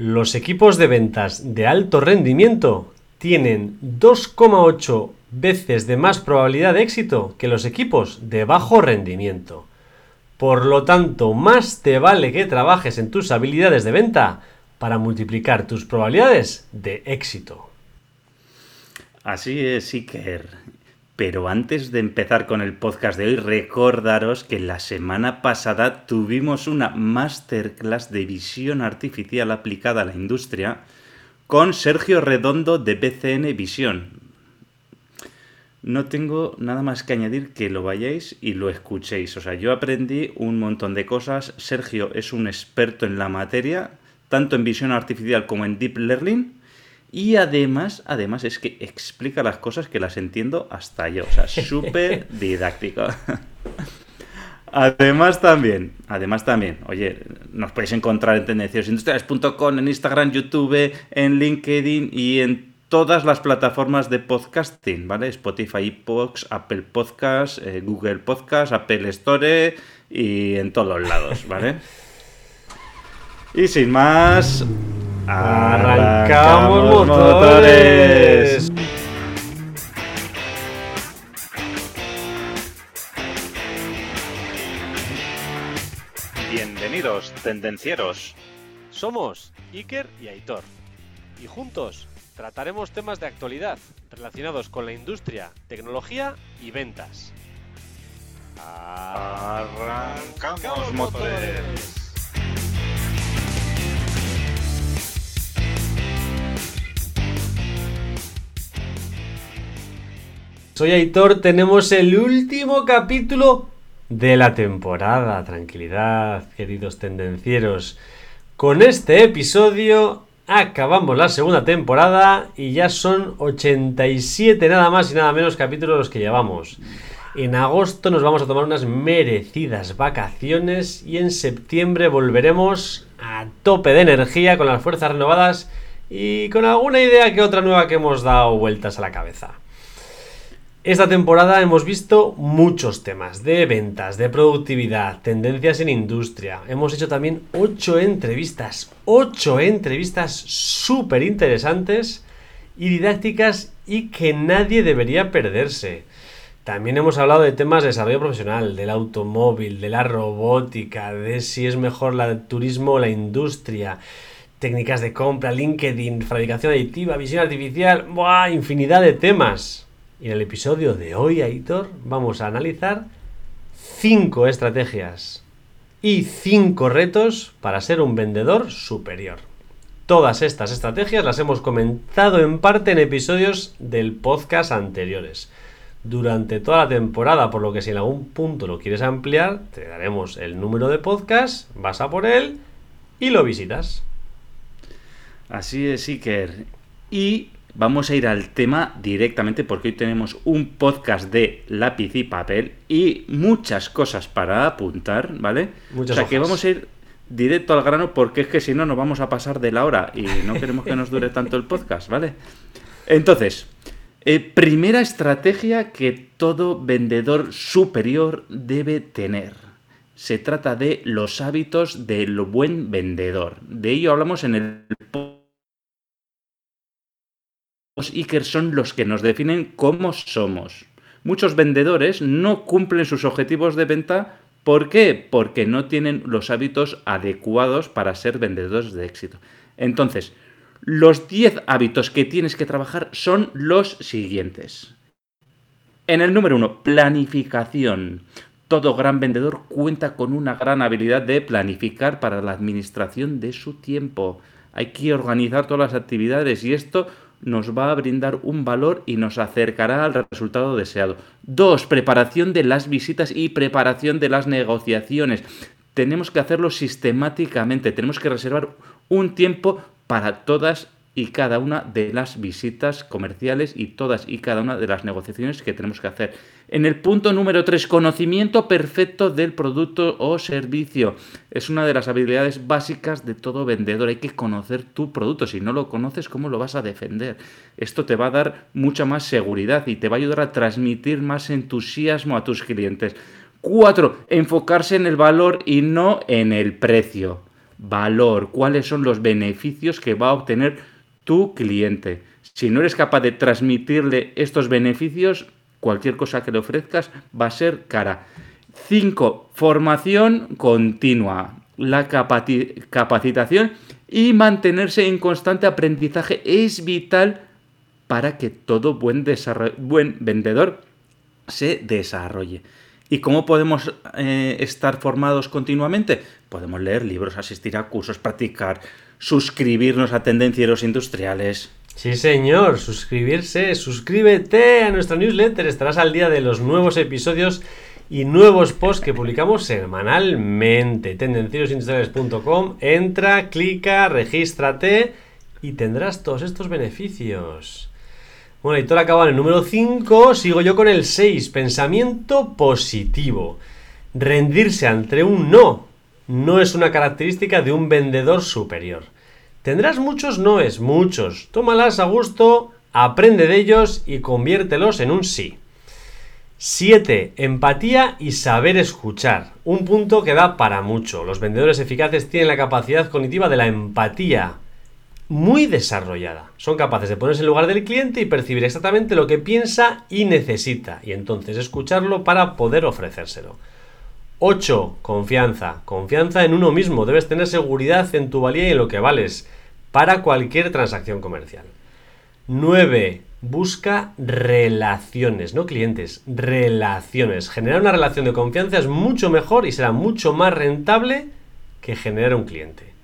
Los equipos de ventas de alto rendimiento tienen 2,8 veces de más probabilidad de éxito que los equipos de bajo rendimiento. Por lo tanto, más te vale que trabajes en tus habilidades de venta para multiplicar tus probabilidades de éxito. Así es, Iker. Pero antes de empezar con el podcast de hoy, recordaros que la semana pasada tuvimos una masterclass de visión artificial aplicada a la industria con Sergio Redondo de BCN Visión. No tengo nada más que añadir que lo vayáis y lo escuchéis. O sea, yo aprendí un montón de cosas. Sergio es un experto en la materia, tanto en visión artificial como en deep learning. Y además, además es que explica las cosas que las entiendo hasta yo. O sea, súper didáctico. Además también, además también, oye, nos podéis encontrar en tendenciosindustriales.com, en Instagram, YouTube, en LinkedIn y en todas las plataformas de podcasting, ¿vale? Spotify, Pox, Apple Podcast, eh, Google Podcast, Apple Store y en todos lados, ¿vale? y sin más, ¡Arrancamos, motores! Bienvenidos, tendencieros. Somos Iker y Aitor. Y juntos trataremos temas de actualidad relacionados con la industria, tecnología y ventas. Arrancamos, motores. Soy Aitor, tenemos el último capítulo de la temporada. Tranquilidad, queridos tendencieros. Con este episodio acabamos la segunda temporada y ya son 87 nada más y nada menos capítulos los que llevamos. En agosto nos vamos a tomar unas merecidas vacaciones y en septiembre volveremos a tope de energía con las fuerzas renovadas y con alguna idea que otra nueva que hemos dado vueltas a la cabeza. Esta temporada hemos visto muchos temas de ventas, de productividad, tendencias en industria. Hemos hecho también 8 entrevistas, 8 entrevistas súper interesantes y didácticas y que nadie debería perderse. También hemos hablado de temas de desarrollo profesional, del automóvil, de la robótica, de si es mejor el turismo o la industria, técnicas de compra, LinkedIn, fabricación aditiva, visión artificial, ¡buah! infinidad de temas. Y en el episodio de hoy, Aitor, vamos a analizar 5 estrategias y 5 retos para ser un vendedor superior. Todas estas estrategias las hemos comentado en parte en episodios del podcast anteriores. Durante toda la temporada, por lo que si en algún punto lo quieres ampliar, te daremos el número de podcast, vas a por él y lo visitas. Así es, Iker. Y vamos a ir al tema directamente porque hoy tenemos un podcast de lápiz y papel y muchas cosas para apuntar, ¿vale? Muchas o sea hojas. que vamos a ir directo al grano porque es que si no nos vamos a pasar de la hora y no queremos que nos dure tanto el podcast, ¿vale? Entonces, eh, primera estrategia que todo vendedor superior debe tener. Se trata de los hábitos del buen vendedor. De ello hablamos en el los Iker son los que nos definen cómo somos. Muchos vendedores no cumplen sus objetivos de venta. ¿Por qué? Porque no tienen los hábitos adecuados para ser vendedores de éxito. Entonces, los 10 hábitos que tienes que trabajar son los siguientes. En el número 1, planificación. Todo gran vendedor cuenta con una gran habilidad de planificar para la administración de su tiempo. Hay que organizar todas las actividades y esto nos va a brindar un valor y nos acercará al resultado deseado. Dos, preparación de las visitas y preparación de las negociaciones. Tenemos que hacerlo sistemáticamente, tenemos que reservar un tiempo para todas y cada una de las visitas comerciales y todas y cada una de las negociaciones que tenemos que hacer. En el punto número 3, conocimiento perfecto del producto o servicio. Es una de las habilidades básicas de todo vendedor. Hay que conocer tu producto. Si no lo conoces, ¿cómo lo vas a defender? Esto te va a dar mucha más seguridad y te va a ayudar a transmitir más entusiasmo a tus clientes. 4. Enfocarse en el valor y no en el precio. valor, cuáles son los beneficios que va a obtener tu cliente. Si no eres capaz de transmitirle estos beneficios, cualquier cosa que le ofrezcas va a ser cara. 5. Formación continua. La capacitación y mantenerse en constante aprendizaje es vital para que todo buen, buen vendedor se desarrolle. ¿Y cómo podemos eh, estar formados continuamente? Podemos leer libros, asistir a cursos, practicar, suscribirnos a tendencieros industriales. Sí, señor, suscribirse, suscríbete a nuestra newsletter, estarás al día de los nuevos episodios y nuevos posts que publicamos semanalmente. Tendencierosindustriales.com, entra, clica, regístrate y tendrás todos estos beneficios. Bueno, y todo acaba en el número 5, sigo yo con el 6, pensamiento positivo. Rendirse ante un no no es una característica de un vendedor superior. Tendrás muchos noes, muchos. Tómalas a gusto, aprende de ellos y conviértelos en un sí. 7. Empatía y saber escuchar. Un punto que da para mucho. Los vendedores eficaces tienen la capacidad cognitiva de la empatía muy desarrollada. Son capaces de ponerse en lugar del cliente y percibir exactamente lo que piensa y necesita, y entonces escucharlo para poder ofrecérselo. 8. Confianza. Confianza en uno mismo. Debes tener seguridad en tu valía y en lo que vales para cualquier transacción comercial. 9. Busca relaciones, no clientes, relaciones. Generar una relación de confianza es mucho mejor y será mucho más rentable que generar un cliente.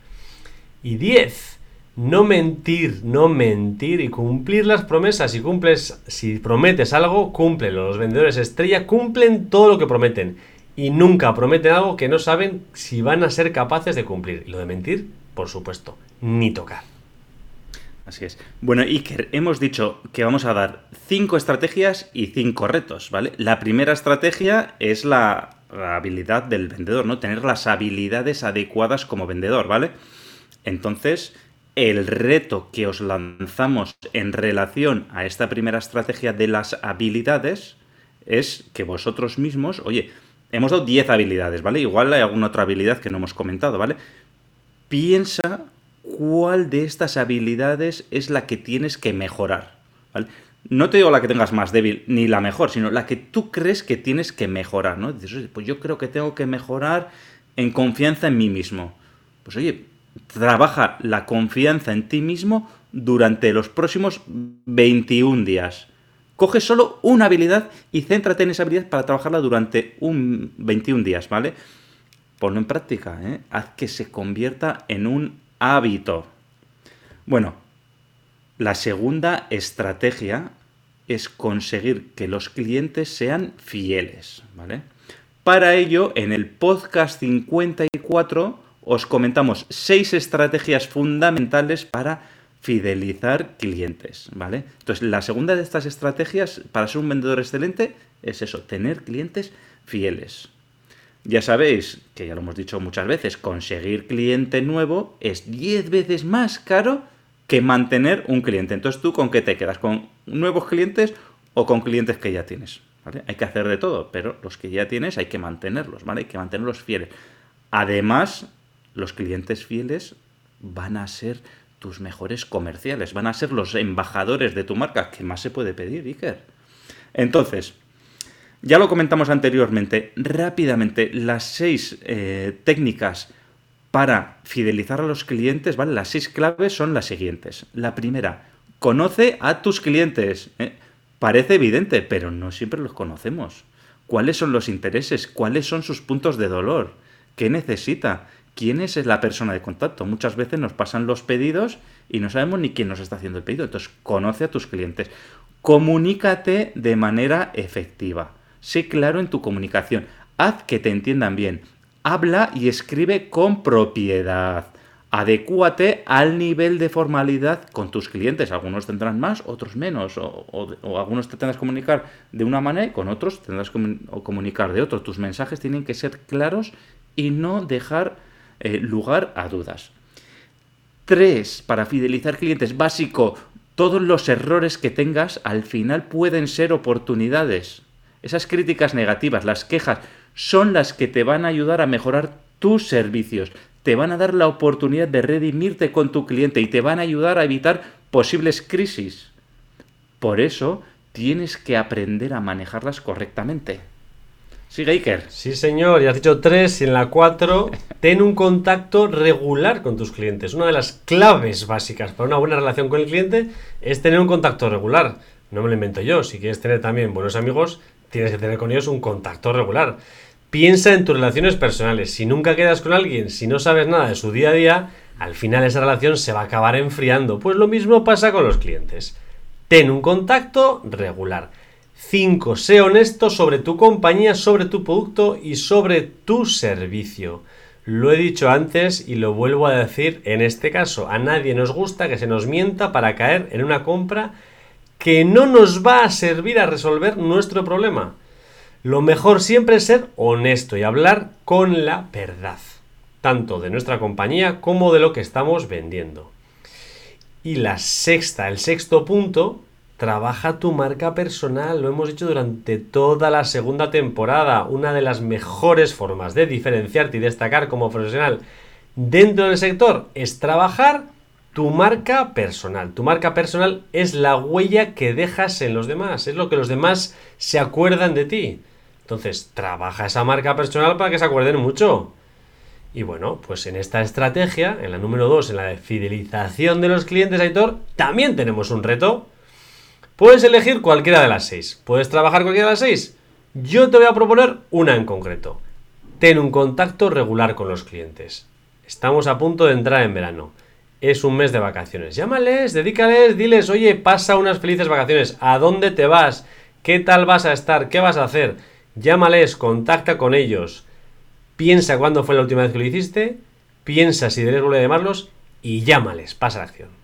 Y 10 no mentir, no mentir y cumplir las promesas. Si cumples, si prometes algo, cúmplelo. Los vendedores estrella cumplen todo lo que prometen y nunca prometen algo que no saben si van a ser capaces de cumplir. Y lo de mentir, por supuesto, ni tocar. Así es. Bueno, Iker, hemos dicho que vamos a dar cinco estrategias y cinco retos, ¿vale? La primera estrategia es la, la habilidad del vendedor, ¿no? Tener las habilidades adecuadas como vendedor, ¿vale? Entonces, el reto que os lanzamos en relación a esta primera estrategia de las habilidades es que vosotros mismos, oye, hemos dado 10 habilidades, ¿vale? Igual hay alguna otra habilidad que no hemos comentado, ¿vale? Piensa cuál de estas habilidades es la que tienes que mejorar, ¿vale? No te digo la que tengas más débil ni la mejor, sino la que tú crees que tienes que mejorar, ¿no? Dices, pues yo creo que tengo que mejorar en confianza en mí mismo. Pues oye, trabaja la confianza en ti mismo durante los próximos 21 días. Coge solo una habilidad y céntrate en esa habilidad para trabajarla durante un 21 días, ¿vale? Ponlo en práctica, ¿eh? haz que se convierta en un hábito. Bueno, la segunda estrategia es conseguir que los clientes sean fieles, ¿vale? Para ello, en el podcast 54 os comentamos seis estrategias fundamentales para fidelizar clientes, ¿vale? Entonces, la segunda de estas estrategias para ser un vendedor excelente es eso, tener clientes fieles. Ya sabéis, que ya lo hemos dicho muchas veces, conseguir cliente nuevo es 10 veces más caro que mantener un cliente. Entonces, ¿tú con qué te quedas? ¿Con nuevos clientes o con clientes que ya tienes? Hay que hacer de todo, pero los que ya tienes hay que mantenerlos, ¿vale? Hay que mantenerlos fieles. Además, los clientes fieles van a ser tus mejores comerciales, van a ser los embajadores de tu marca. ¿Qué más se puede pedir, Iker? Entonces, ya lo comentamos anteriormente, rápidamente, las seis eh, técnicas para fidelizar a los clientes, ¿vale? Las seis claves son las siguientes. La primera, conoce a tus clientes. ¿eh? Parece evidente, pero no siempre los conocemos. ¿Cuáles son los intereses? ¿Cuáles son sus puntos de dolor? ¿Qué necesita? Quién es la persona de contacto. Muchas veces nos pasan los pedidos y no sabemos ni quién nos está haciendo el pedido. Entonces, conoce a tus clientes. Comunícate de manera efectiva. Sé claro en tu comunicación. Haz que te entiendan bien. Habla y escribe con propiedad. Adecúate al nivel de formalidad con tus clientes. Algunos tendrán más, otros menos. O, algunos te tendrás que comunicar de una manera y con otros tendrás que comunicar de otro. Tus mensajes tienen que ser claros y no dejar eh, lugar a dudas. Tres, para fidelizar clientes, básico, todos los errores que tengas al final pueden ser oportunidades. Esas críticas negativas, las quejas, son las que te van a ayudar a mejorar tus servicios. te van a dar la oportunidad de redimirte con tu cliente y te van a ayudar a evitar posibles crisis. Por eso tienes que aprender a manejarlas correctamente. Sigue Iker. Sí, señor, ya has dicho tres y en la cuatro, ten un contacto regular con tus clientes. Una de las claves básicas para una buena relación con el cliente es tener un contacto regular. No me lo invento yo. Si quieres tener también buenos amigos, tienes que tener con ellos un contacto regular. Piensa en tus relaciones personales. Si nunca quedas con alguien, si no sabes nada de su día a día, al final esa relación se va a acabar enfriando. Pues lo mismo pasa con los clientes. Ten un contacto regular. 5. Sé honesto sobre tu compañía, sobre tu producto y sobre tu servicio. Lo he dicho antes y lo vuelvo a decir en este caso. A nadie nos gusta que se nos mienta para caer en una compra que no nos va a servir a resolver nuestro problema. Lo mejor siempre es ser honesto y hablar con la verdad, tanto de nuestra compañía como de lo que estamos vendiendo. Y la sexta, el sexto punto, trabaja tu marca personal. Lo hemos dicho durante toda la segunda temporada. Una de las mejores formas de diferenciarte y destacar como profesional dentro del sector es trabajar tu marca personal. Tu marca personal es la huella que dejas en los demás, es lo que los demás se acuerdan de ti. Entonces, trabaja esa marca personal para que se acuerden mucho. Y bueno, pues en esta estrategia, en la número 2, en la de fidelización de los clientes, Aitor, también tenemos un reto. Puedes elegir cualquiera de las seis. ¿Puedes trabajar cualquiera de las seis? Yo te voy a proponer una en concreto. Ten un contacto regular con los clientes. Estamos a punto de entrar en verano es un mes de vacaciones. Llámales, dedícales, diles, oye, pasa unas felices vacaciones. ¿A dónde te vas? ¿Qué tal vas a estar? ¿Qué vas a hacer? Llámales, contacta con ellos. Piensa cuándo fue la última vez que lo hiciste. Piensa si debes volver a llamarlos y llámales. Pasa la acción.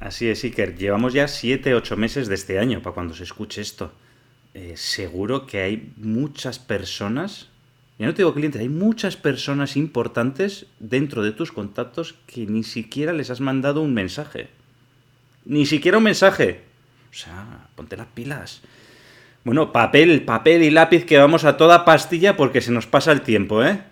Así es, Iker. Llevamos ya 7-8 meses de este año para cuando se escuche esto. Eh, seguro que hay muchas personas ya no te digo clientes, hay muchas personas importantes dentro de tus contactos que ni siquiera les has mandado un mensaje. Ni siquiera un mensaje. O sea, ponte las pilas. Bueno, papel, papel y lápiz que vamos a toda pastilla porque se nos pasa el tiempo, ¿eh?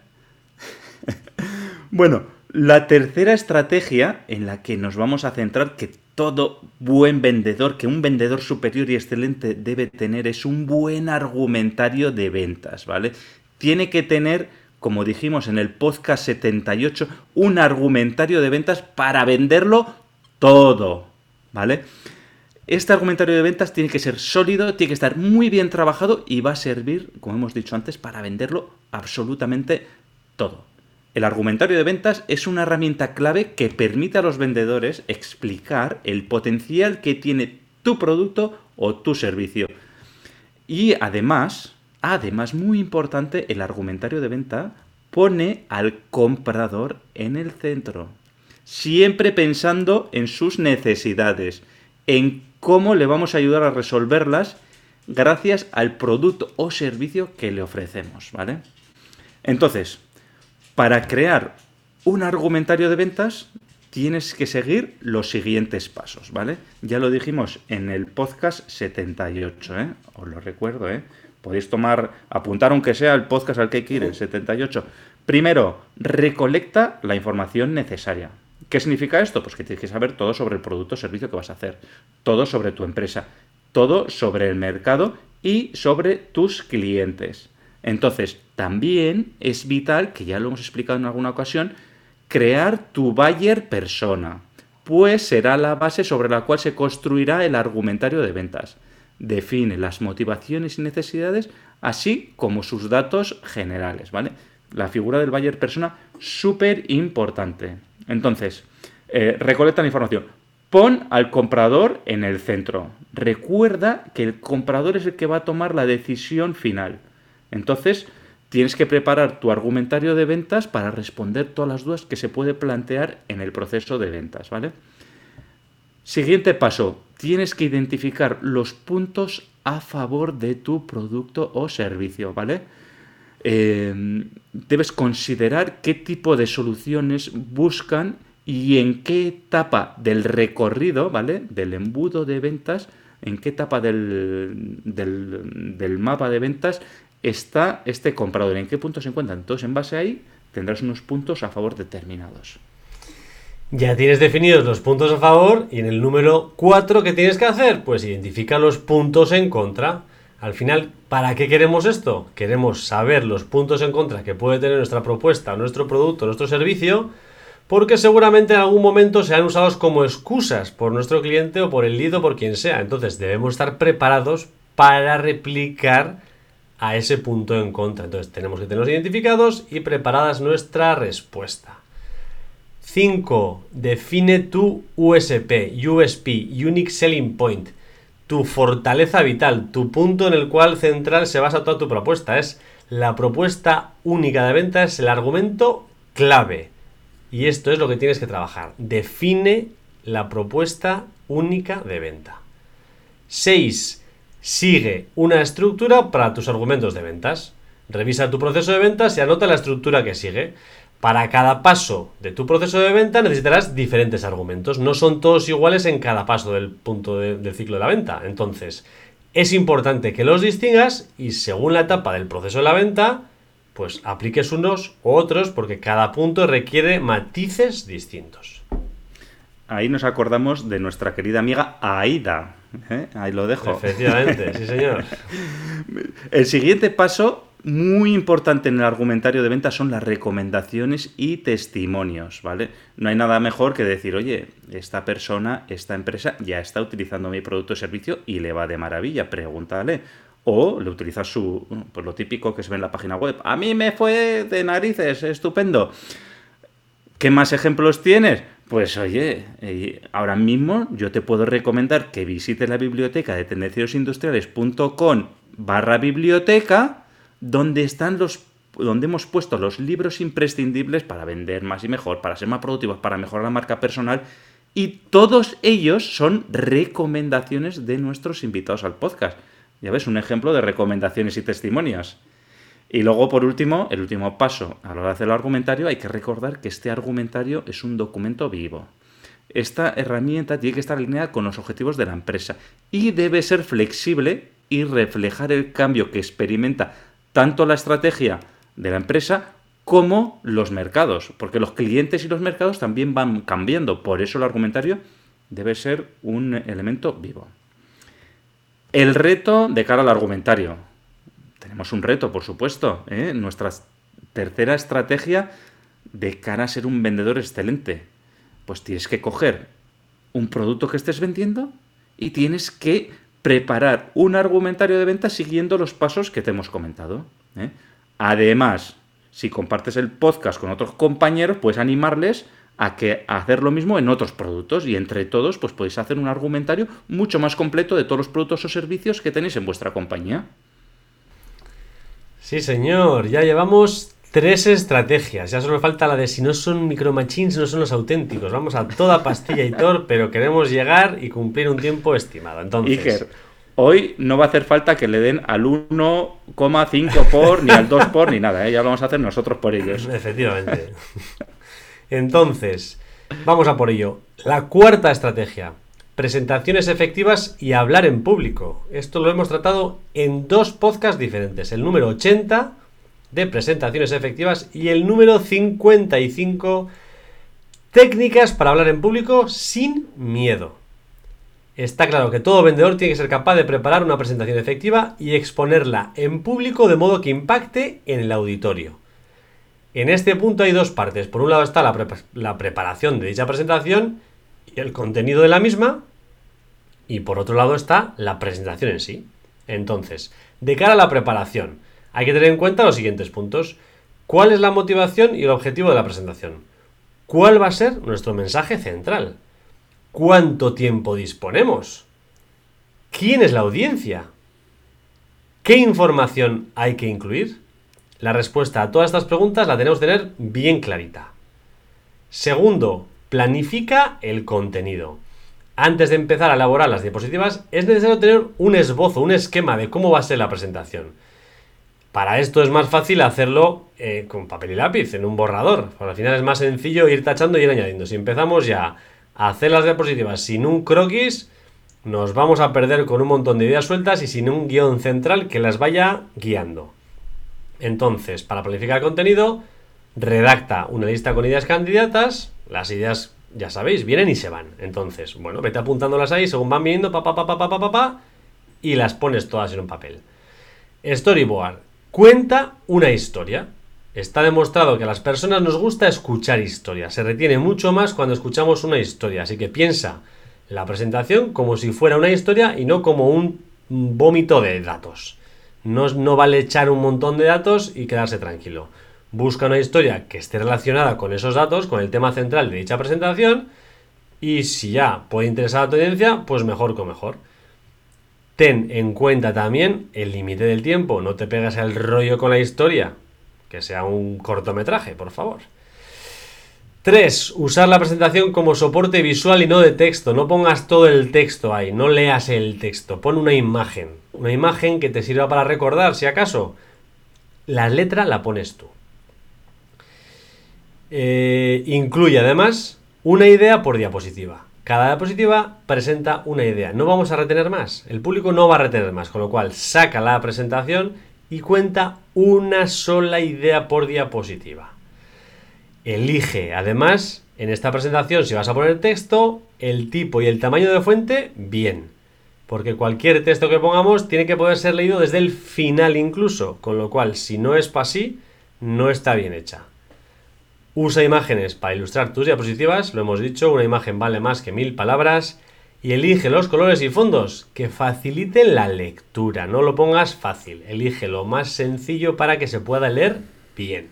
bueno, la tercera estrategia en la que nos vamos a centrar, que todo buen vendedor, que un vendedor superior y excelente debe tener, es un buen argumentario de ventas, ¿vale? tiene que tener, como dijimos en el podcast 78, un argumentario de ventas para venderlo todo, ¿vale? Este argumentario de ventas tiene que ser sólido, tiene que estar muy bien trabajado y va a servir, como hemos dicho antes, para venderlo absolutamente todo. El argumentario de ventas es una herramienta clave que permite a los vendedores explicar el potencial que tiene tu producto o tu servicio. Y además, Además, muy importante, el argumentario de venta pone al comprador en el centro, siempre pensando en sus necesidades, en cómo le vamos a ayudar a resolverlas gracias al producto o servicio que le ofrecemos, ¿vale? Entonces, para crear un argumentario de ventas tienes que seguir los siguientes pasos, ¿vale? Ya lo dijimos en el podcast 78, ¿eh? Os lo recuerdo, ¿eh? Podéis tomar, apuntar aunque sea el podcast al que quieres, 78. Primero, recolecta la información necesaria. ¿Qué significa esto? Pues que tienes que saber todo sobre el producto o servicio que vas a hacer, todo sobre tu empresa, todo sobre el mercado y sobre tus clientes. Entonces, también es vital, que ya lo hemos explicado en alguna ocasión, crear tu buyer persona, pues será la base sobre la cual se construirá el argumentario de ventas define las motivaciones y necesidades, así como sus datos generales, ¿vale? La figura del buyer persona, súper importante. Entonces, eh, recolecta la información. Pon al comprador en el centro. Recuerda que el comprador es el que va a tomar la decisión final. Entonces, tienes que preparar tu argumentario de ventas para responder todas las dudas que se puede plantear en el proceso de ventas, ¿vale? Siguiente paso, tienes que identificar los puntos a favor de tu producto o servicio, ¿vale? Eh, debes considerar qué tipo de soluciones buscan y en qué etapa del recorrido, ¿vale? Del embudo de ventas, en qué etapa del, del, mapa de ventas está este comprador, en qué punto se encuentra. Entonces, en base a ahí, tendrás unos puntos a favor determinados. Ya tienes definidos los puntos a favor y en el número 4 ¿qué tienes que hacer? Pues identifica los puntos en contra. Al final, ¿para qué queremos esto? Queremos saber los puntos en contra que puede tener nuestra propuesta, nuestro producto, nuestro servicio, porque seguramente en algún momento sean usados como excusas por nuestro cliente o por el lead o por quien sea. Entonces debemos estar preparados para replicar a ese punto en contra. Entonces tenemos que tenerlos identificados y preparadas nuestra respuesta. 5. Define tu USP, USP, Unique Selling Point, tu fortaleza vital, tu punto en el cual central se basa toda tu propuesta. Es la propuesta única de venta, es el argumento clave. Y esto es lo que tienes que trabajar. Define la propuesta única de venta. 6. Sigue una estructura para tus argumentos de ventas. Revisa tu proceso de ventas y anota la estructura que sigue. Para cada paso de tu proceso de venta necesitarás diferentes argumentos. No son todos iguales en cada paso del punto del ciclo de la venta. Entonces, es importante que los distingas y según la etapa del proceso de la venta, pues apliques unos u otros porque cada punto requiere matices distintos. Ahí nos acordamos de nuestra querida amiga Aida. ¿Eh? Ahí lo dejo. Efectivamente, sí señor. El siguiente paso muy importante en el argumentario de venta son las recomendaciones y testimonios, ¿vale? No hay nada mejor que decir, oye, esta persona, esta empresa ya está utilizando mi producto o servicio y le va de maravilla, pregúntale. O le utilizas su, pues lo típico que se ve en la página web. A mí me fue de narices, estupendo. ¿Qué más ejemplos tienes? Pues oye, eh, ahora mismo yo te puedo recomendar que visites la biblioteca de tendenciosindustriales.com barra biblioteca donde están los donde hemos puesto los libros imprescindibles para vender más y mejor, para ser más productivos, para mejorar la marca personal y todos ellos son recomendaciones de nuestros invitados al podcast. Ya ves, un ejemplo de recomendaciones y testimonios. Y luego, por último, el último paso a la hora de hacer el argumentario, hay que recordar que este argumentario es un documento vivo. Esta herramienta tiene que estar alineada con los objetivos de la empresa y debe ser flexible y reflejar el cambio que experimenta tanto la estrategia de la empresa como los mercados, porque los clientes y los mercados también van cambiando. Por eso el argumentario debe ser un elemento vivo. El reto de cara al argumentario. Tenemos un reto, por supuesto. ¿eh? Nuestra tercera estrategia de cara a ser un vendedor excelente. Pues tienes que coger un producto que estés vendiendo y tienes que preparar un argumentario de venta siguiendo los pasos que te hemos comentado. ¿eh? Además, si compartes el podcast con otros compañeros, puedes animarles a, que, hacer lo mismo en otros productos y entre todos pues podéis hacer un argumentario mucho más completo de todos los productos o servicios que tenéis en vuestra compañía. Sí, señor, ya llevamos tres estrategias. Ya solo falta la de si no son micromachines, no son los auténticos. Vamos a toda pastilla y tor, pero queremos llegar y cumplir un tiempo estimado. Entonces, Iker, hoy no va a hacer falta que le den al 1,5 por, ni al 2 por, ni nada. ¿eh? Ya lo vamos a hacer nosotros por ellos. Efectivamente. Entonces, vamos a por ello. La cuarta estrategia. Presentaciones efectivas y hablar en público. Esto lo hemos tratado en dos podcasts diferentes. El número 80 de presentaciones efectivas y el número 55 técnicas para hablar en público sin miedo. Está claro que todo vendedor tiene que ser capaz de preparar una presentación efectiva y exponerla en público de modo que impacte en el auditorio. En este punto hay dos partes. Por un lado está la, la preparación de dicha presentación y el contenido de la misma. Y por otro lado está la presentación en sí. Entonces, de cara a la preparación, hay que tener en cuenta los siguientes puntos. ¿Cuál es la motivación y el objetivo de la presentación? ¿Cuál va a ser nuestro mensaje central? ¿Cuánto tiempo disponemos? ¿Quién es la audiencia? ¿Qué información hay que incluir? La respuesta a todas estas preguntas la tenemos que tener bien clarita. Segundo, planifica el contenido. Antes de empezar a elaborar las diapositivas, es necesario tener un esbozo, un esquema de cómo va a ser la presentación. Para esto es más fácil hacerlo eh, con papel y lápiz, en un borrador. al final es más sencillo ir tachando y ir añadiendo. Si empezamos ya a hacer las diapositivas sin un croquis, nos vamos a perder con un montón de ideas sueltas y sin un guion central que las vaya guiando. Entonces, para planificar el contenido, redacta una lista con ideas candidatas, las ideas, ya sabéis, vienen y se van. Entonces, bueno, vete apuntándolas ahí según van viniendo, pa, pa, pa, pa, pa, pa, pa, y las pones todas en un papel. Storyboard. Cuenta una historia. Está demostrado que a las personas nos gusta escuchar historias. Se retiene mucho más cuando escuchamos una historia. Así que piensa la presentación como si fuera una historia y no como un vómito de datos. No, no vale echar un montón de datos y quedarse tranquilo. Busca una historia que esté relacionada con esos datos, con el tema central de dicha presentación. Y si ya puede interesar a tu audiencia, pues mejor que mejor. Ten en cuenta también el límite del tiempo. No te pegas el rollo con la historia que sea un cortometraje, por favor. 3. Usar la presentación como soporte visual y no de texto. No pongas todo el texto ahí, no leas el texto. Pon una imagen. Una imagen que te sirva para recordar, si acaso. La letra la pones tú. Eh, incluye además una idea por diapositiva. Cada diapositiva presenta una idea. No vamos a retener más. El público no va a retener más. Con lo cual, saca la presentación y cuenta una sola idea por diapositiva. Elige, además, en esta presentación, si vas a poner texto, el tipo y el tamaño de fuente, bien. Porque cualquier texto que pongamos tiene que poder ser leído desde el final incluso, con lo cual, si no es así, no está bien hecha. Usa imágenes para ilustrar tus diapositivas, lo hemos dicho, una imagen vale más que mil palabras y elige los colores y fondos que faciliten la lectura. No lo pongas fácil, elige lo más sencillo para que se pueda leer bien.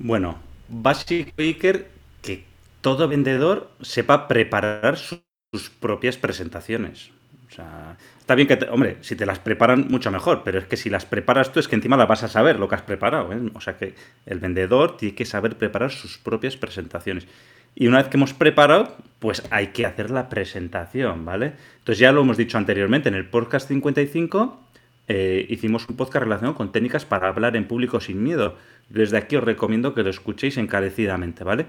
Bueno, básico Iker que todo vendedor sepa preparar sus propias presentaciones. O sea, está bien que, hombre, si te las preparan, mucho mejor, pero es que si las preparas tú es que encima las vas a saber lo que has preparado. ¿eh? O sea que el vendedor tiene que saber preparar sus propias presentaciones. Y una vez que hemos preparado, pues hay que hacer la presentación, ¿vale? Entonces ya lo hemos dicho anteriormente, en el podcast 55 eh, hicimos un podcast relacionado con técnicas para hablar en público sin miedo. Desde aquí os recomiendo que lo escuchéis encarecidamente, ¿vale?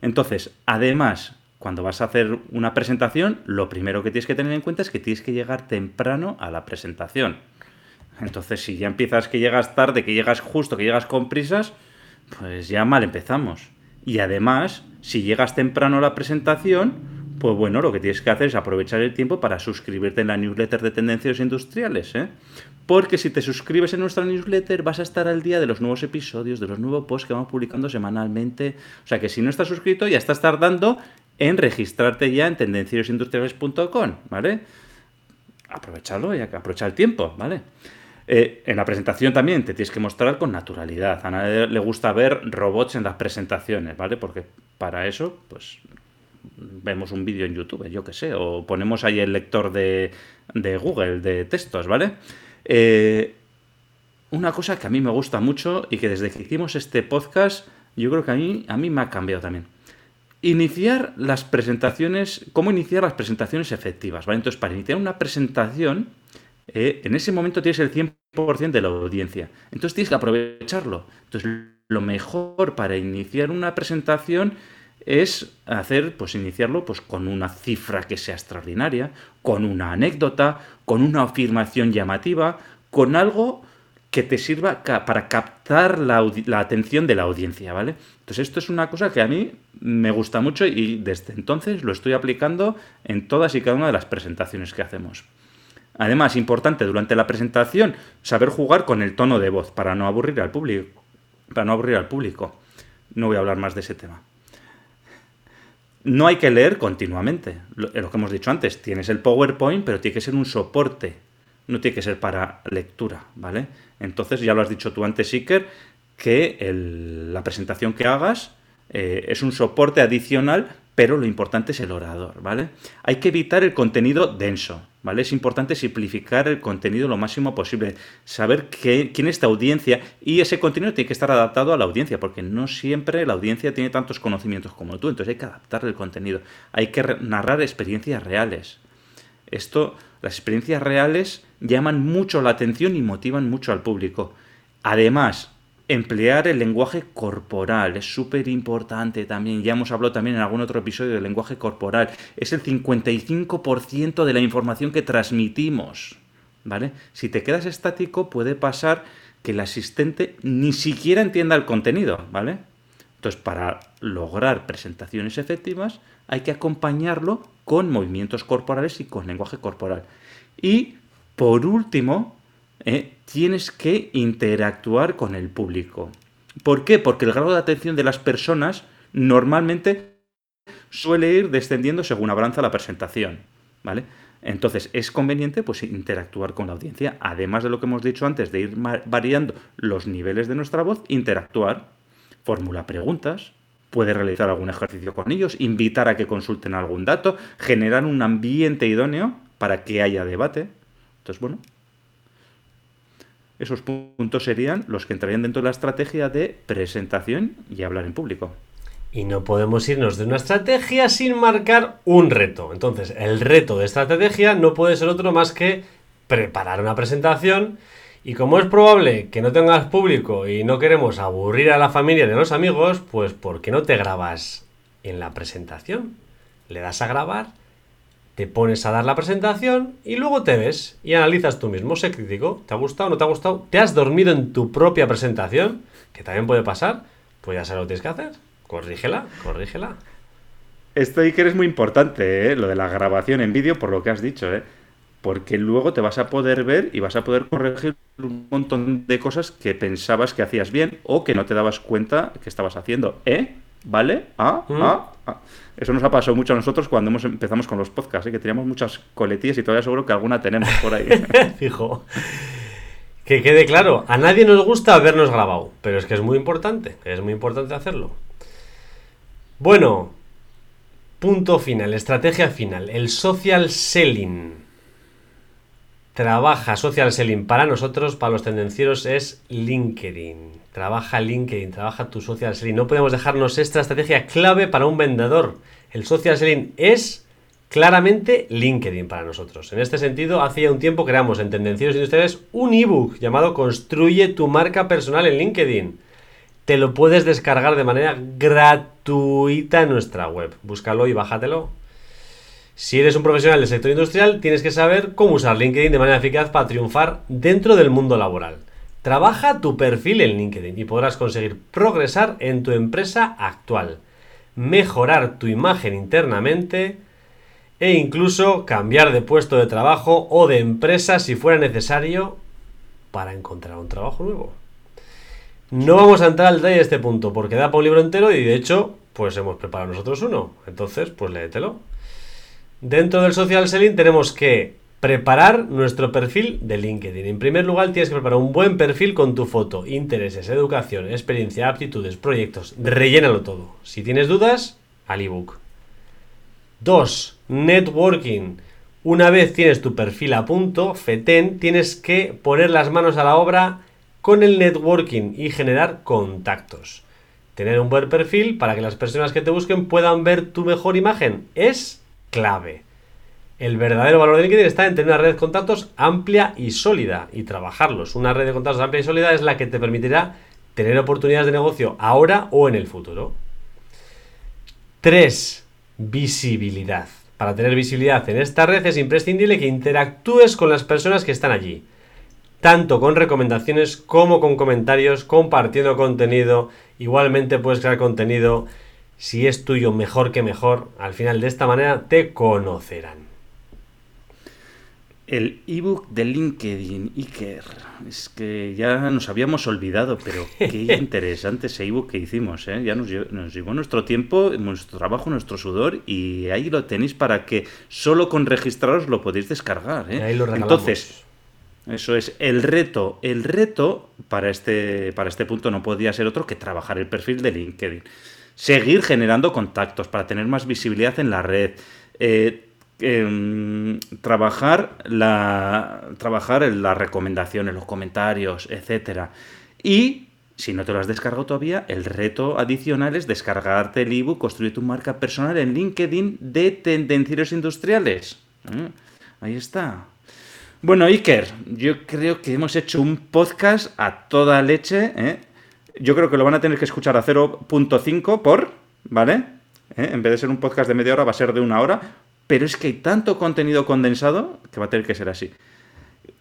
Entonces, además, cuando vas a hacer una presentación, lo primero que tienes que tener en cuenta es que tienes que llegar temprano a la presentación. Entonces, si ya empiezas que llegas tarde, que llegas justo, que llegas con prisas, pues ya mal empezamos. Y además, si llegas temprano a la presentación, pues bueno, lo que tienes que hacer es aprovechar el tiempo para suscribirte en la newsletter de Tendencias Industriales, ¿eh? Porque si te suscribes en nuestra newsletter vas a estar al día de los nuevos episodios, de los nuevos posts que vamos publicando semanalmente. O sea que si no estás suscrito ya estás tardando en registrarte ya en tendenciosindustriales.com, ¿vale? Aprovechalo y aprovecha el tiempo, ¿vale? Eh, en la presentación también te tienes que mostrar con naturalidad. A nadie le gusta ver robots en las presentaciones, ¿vale? Porque para eso, pues vemos un vídeo en YouTube, yo qué sé, o ponemos ahí el lector de, Google de textos, ¿vale? Eh, una cosa que a mí me gusta mucho y que desde que hicimos este podcast, yo creo que a mí, a mí me ha cambiado también. Iniciar las presentaciones, cómo iniciar las presentaciones efectivas, ¿vale? Entonces, para iniciar una presentación, eh, en ese momento tienes el 100% de la audiencia. Entonces tienes que aprovecharlo. Entonces lo mejor para iniciar una presentación es hacer, pues iniciarlo pues, con una cifra que sea extraordinaria, con una anécdota, con una afirmación llamativa, con algo que te sirva para captar la, atención de la audiencia, ¿vale? Entonces esto es una cosa que a mí me gusta mucho y desde entonces lo estoy aplicando en todas y cada una de las presentaciones que hacemos. Además, importante durante la presentación, saber jugar con el tono de voz para no aburrir al público. Para no aburrir al público. No voy a hablar más de ese tema. No hay que leer continuamente. Lo, que hemos dicho antes, tienes el PowerPoint, pero tiene que ser un soporte. No tiene que ser para lectura, ¿vale? Entonces, ya lo has dicho tú antes, Iker, que la presentación que hagas eh, es un soporte adicional, pero lo importante es el orador, ¿vale? Hay que evitar el contenido denso, ¿vale? Es importante simplificar el contenido lo máximo posible, saber quién es esta audiencia y ese contenido tiene que estar adaptado a la audiencia, porque no siempre la audiencia tiene tantos conocimientos como tú, entonces hay que adaptar el contenido, hay que narrar experiencias reales. Esto, las experiencias reales llaman mucho la atención y motivan mucho al público. Además, Emplear el lenguaje corporal es súper importante también. Ya hemos hablado también en algún otro episodio del lenguaje corporal. Es el 55% de la información que transmitimos. ¿Vale? Si te quedas estático, puede pasar que el asistente ni siquiera entienda el contenido, ¿vale? Entonces, para lograr presentaciones efectivas, hay que acompañarlo con movimientos corporales y con lenguaje corporal. Y, por último, eh, tienes que interactuar con el público. ¿Por qué? Porque el grado de atención de las personas normalmente suele ir descendiendo según avanza la presentación, ¿vale? Entonces es conveniente pues interactuar con la audiencia, además de lo que hemos dicho antes de ir variando los niveles de nuestra voz, interactuar, formula preguntas, puede realizar algún ejercicio con ellos, invitar a que consulten algún dato, generar un ambiente idóneo para que haya debate. Entonces, bueno, esos puntos serían los que entrarían dentro de la estrategia de presentación y hablar en público. Y no podemos irnos de una estrategia sin marcar un reto. Entonces, el reto de esta estrategia no puede ser otro más que preparar una presentación. Y como es probable que no tengas público y no queremos aburrir a la familia a los amigos, pues ¿por qué no te grabas en la presentación? Le das a grabar, te pones a dar la presentación y luego te ves y analizas tú mismo. Sé crítico, ¿te ha gustado o no te ha gustado? ¿Te has dormido en tu propia presentación? Que también puede pasar. Pues ya sabes lo que tienes que hacer. Corrígela, corrígela. Esto que es muy importante, ¿eh? lo de la grabación en vídeo, por lo que has dicho, ¿eh? Porque luego te vas a poder ver y vas a poder corregir un montón de cosas que pensabas que hacías bien o que no te dabas cuenta que estabas haciendo. ¿Eh? ¿Vale? ¿Ah? Mm. ¿Ah? ah. Eso nos ha pasado mucho a nosotros cuando hemos empezamos con los podcasts, ¿eh? que teníamos muchas coletillas y todavía seguro que alguna tenemos por ahí. Fijo. Que quede claro, a nadie nos gusta vernos grabado, pero es que es muy importante, es muy importante hacerlo. Bueno, punto final, estrategia final, el social selling. Trabaja social selling para nosotros, para los tendencieros, es LinkedIn. Trabaja LinkedIn, trabaja tu social selling. No podemos dejarnos esta estrategia clave para un vendedor. El social selling es claramente LinkedIn para nosotros. En este sentido, hacía un tiempo creamos en Tendencieros Industriales un ebook llamado Construye tu marca personal en LinkedIn te lo puedes descargar de manera gratuita en nuestra web. Búscalo y bájatelo. Si eres un profesional del sector industrial, tienes que saber cómo usar LinkedIn de manera eficaz para triunfar dentro del mundo laboral. Trabaja tu perfil en LinkedIn y podrás conseguir progresar en tu empresa actual, mejorar tu imagen internamente e incluso cambiar de puesto de trabajo o de empresa si fuera necesario para encontrar un trabajo nuevo. No vamos a entrar al detalle de este punto porque da para un libro entero y de hecho, pues hemos preparado nosotros uno. Entonces, pues léetelo. Dentro del social selling tenemos que preparar nuestro perfil de LinkedIn. En primer lugar, tienes que preparar un buen perfil con tu foto, intereses, educación, experiencia, aptitudes, proyectos. Rellénalo todo. Si tienes dudas, al ebook. 2. Networking. Una vez tienes tu perfil a punto, FETEN, tienes que poner las manos a la obra con el networking y generar contactos. Tener un buen perfil para que las personas que te busquen puedan ver tu mejor imagen es clave. El verdadero valor de LinkedIn está en tener una red de contactos amplia y sólida y trabajarlos. Una red de contactos amplia y sólida es la que te permitirá tener oportunidades de negocio ahora o en el futuro. 3. Visibilidad. Para tener visibilidad en esta red es imprescindible que interactúes con las personas que están allí tanto con recomendaciones como con comentarios, compartiendo contenido. Igualmente puedes crear contenido. Si es tuyo, mejor que mejor. Al final, de esta manera, te conocerán. El ebook de LinkedIn, Iker. Es que ya nos habíamos olvidado, pero qué interesante ese ebook que hicimos. ¿eh? Ya nos, nos, llevó nuestro tiempo, nuestro trabajo, nuestro sudor, y ahí lo tenéis para que solo con registraros lo podéis descargar. ¿eh? Ahí lo Entonces, eso es el reto. El reto para este, para este punto no podía ser otro que trabajar el perfil de LinkedIn. Seguir generando contactos para tener más visibilidad en la red. Eh, em, trabajar, la, trabajar en las recomendaciones, los comentarios, etc. Y, si no te lo has descargado todavía, el reto adicional es descargarte el ebook, construir tu marca personal en LinkedIn de tendencieros industriales. ¿Eh? Ahí está. Bueno, Iker, yo creo que hemos hecho un podcast a toda leche. ¿eh? Yo creo que lo van a tener que escuchar a 0.5 por, ¿vale? ¿Eh? En vez de ser un podcast de media hora, va a ser de una hora. Pero es que hay tanto contenido condensado que va a tener que ser así.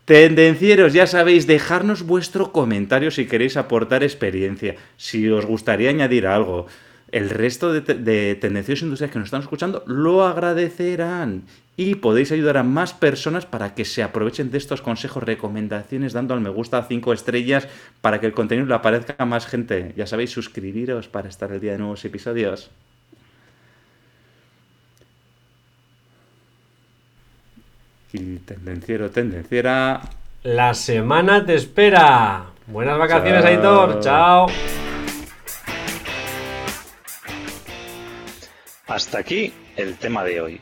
Tendencieros, ya sabéis, dejarnos vuestro comentario si queréis aportar experiencia, si os gustaría añadir algo. El resto de, de tendencieros industriales que nos están escuchando lo agradecerán y podéis ayudar a más personas para que se aprovechen de estos consejos, recomendaciones, dando al me gusta 5 estrellas para que el contenido le aparezca a más gente. Ya sabéis, suscribiros para estar el día de nuevos episodios. Y tendenciero, tendenciera. La semana te espera. Buenas vacaciones, Chao. Aitor. Chao. Hasta aquí el tema de hoy.